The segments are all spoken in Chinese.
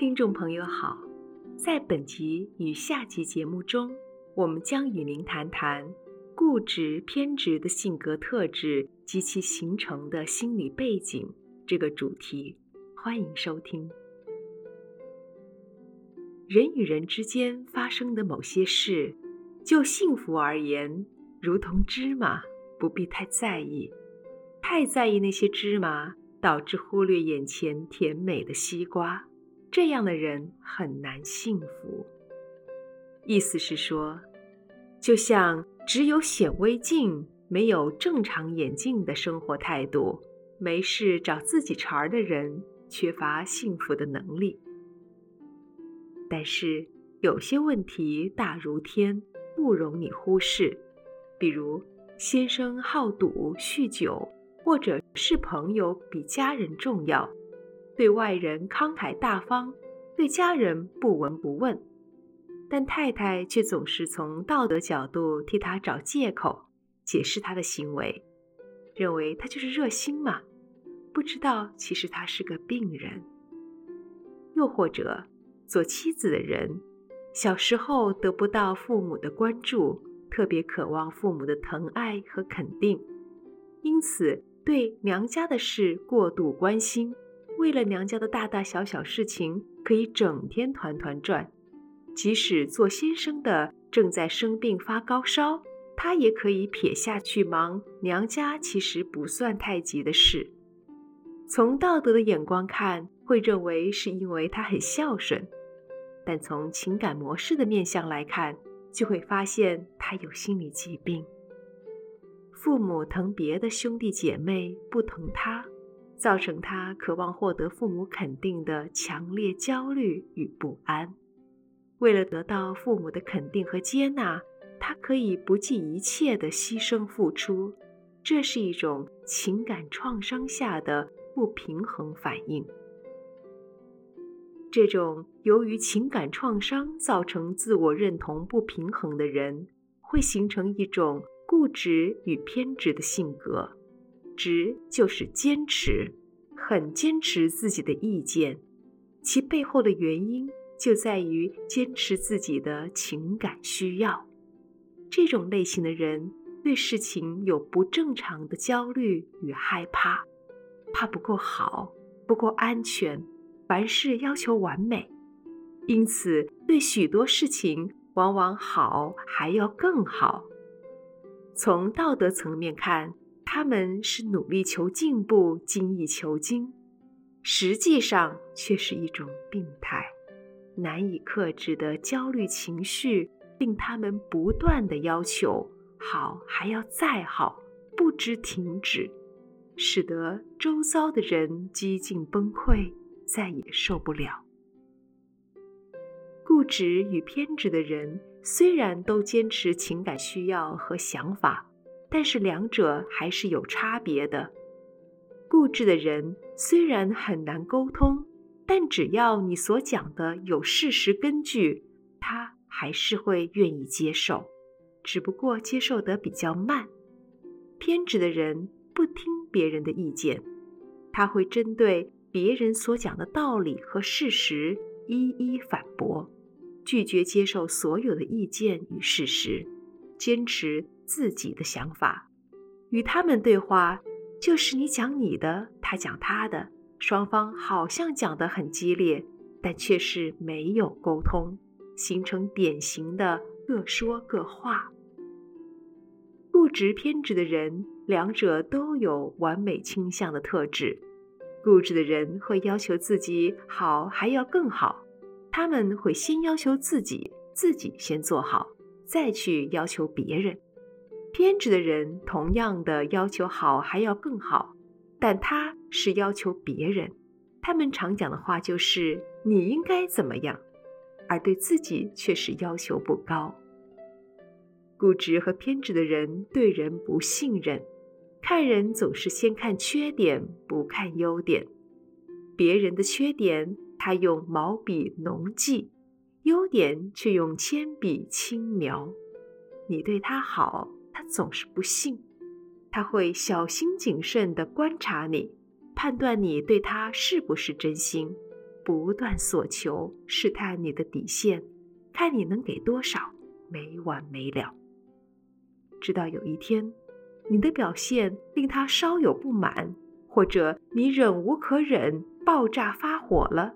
听众朋友好，在本集与下集节目中，我们将与您谈谈固执偏执的性格特质及其形成的心理背景这个主题。欢迎收听。人与人之间发生的某些事，就幸福而言，如同芝麻，不必太在意。太在意那些芝麻，导致忽略眼前甜美的西瓜。这样的人很难幸福。意思是说，就像只有显微镜，没有正常眼镜的生活态度，没事找自己茬儿的人，缺乏幸福的能力。但是有些问题大如天，不容你忽视。比如，先生好赌、酗酒，或者是朋友比家人重要。对外人慷慨大方，对家人不闻不问，但太太却总是从道德角度替他找借口，解释他的行为，认为他就是热心嘛，不知道其实他是个病人。又或者，做妻子的人，小时候得不到父母的关注，特别渴望父母的疼爱和肯定，因此对娘家的事过度关心。为了娘家的大大小小事情，可以整天团团转。即使做先生的正在生病发高烧，他也可以撇下去忙娘家其实不算太急的事。从道德的眼光看，会认为是因为他很孝顺；但从情感模式的面相来看，就会发现他有心理疾病。父母疼别的兄弟姐妹，不疼他。造成他渴望获得父母肯定的强烈焦虑与不安。为了得到父母的肯定和接纳，他可以不计一切的牺牲付出。这是一种情感创伤下的不平衡反应。这种由于情感创伤造成自我认同不平衡的人，会形成一种固执与偏执的性格。执就是坚持，很坚持自己的意见，其背后的原因就在于坚持自己的情感需要。这种类型的人对事情有不正常的焦虑与害怕，怕不够好，不够安全，凡事要求完美，因此对许多事情往往好还要更好。从道德层面看，他们是努力求进步、精益求精，实际上却是一种病态。难以克制的焦虑情绪令他们不断的要求好，还要再好，不知停止，使得周遭的人几近崩溃，再也受不了。固执与偏执的人虽然都坚持情感需要和想法。但是两者还是有差别的。固执的人虽然很难沟通，但只要你所讲的有事实根据，他还是会愿意接受，只不过接受得比较慢。偏执的人不听别人的意见，他会针对别人所讲的道理和事实一一反驳，拒绝接受所有的意见与事实，坚持自己的想法，与他们对话，就是你讲你的，他讲他的，双方好像讲得很激烈，但却是没有沟通，形成典型的各说各话。固执偏执的人，两者都有完美倾向的特质。固执的人会要求自己好，还要更好，他们会先要求自己，自己先做好，再去要求别人。偏执的人同样的要求好，还要更好，但他是要求别人。他们常讲的话就是“你应该怎么样”，而对自己却是要求不高。固执和偏执的人对人不信任，看人总是先看缺点，不看优点。别人的缺点，他用毛笔浓记；优点却用铅笔轻描。你对他好。他总是不信，他会小心谨慎地观察你，判断你对他是不是真心，不断索求，试探你的底线，看你能给多少，没完没了。直到有一天，你的表现令他稍有不满，或者你忍无可忍，爆炸发火了，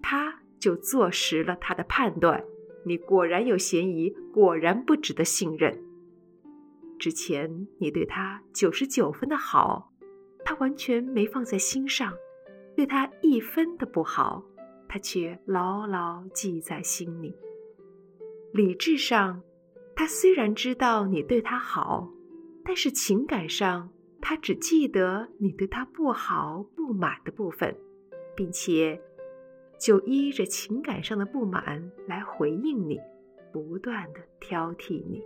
他就坐实了他的判断：你果然有嫌疑，果然不值得信任。之前你对他九十九分的好，他完全没放在心上；对他一分的不好，他却牢牢记在心里。理智上，他虽然知道你对他好，但是情感上，他只记得你对他不好、不满的部分，并且就依着情感上的不满来回应你，不断地挑剔你。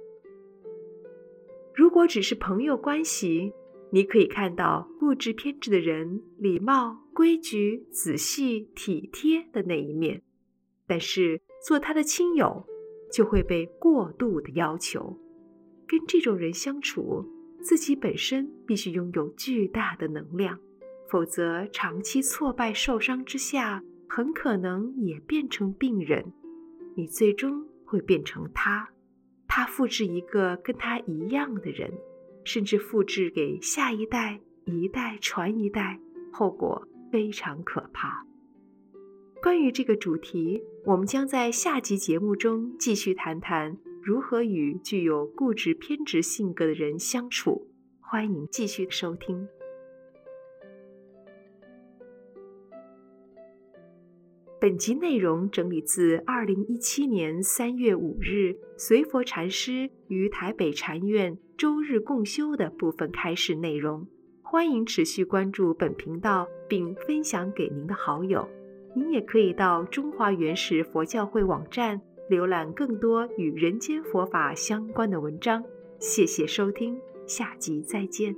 如果只是朋友关系，你可以看到固执偏执的人礼貌、规矩、仔细、体贴的那一面；但是做他的亲友，就会被过度的要求。跟这种人相处，自己本身必须拥有巨大的能量，否则长期挫败受伤之下，很可能也变成病人。你最终会变成他。他复制一个跟他一样的人，甚至复制给下一代，一代传一代，后果非常可怕。关于这个主题，我们将在下集节目中继续谈谈如何与具有固执偏执性格的人相处。欢迎继续收听。本集内容整理自二零一七年三月五日随佛禅师于台北禅院周日共修的部分开示内容。欢迎持续关注本频道，并分享给您的好友。您也可以到中华原始佛教会网站浏览更多与人间佛法相关的文章。谢谢收听，下集再见。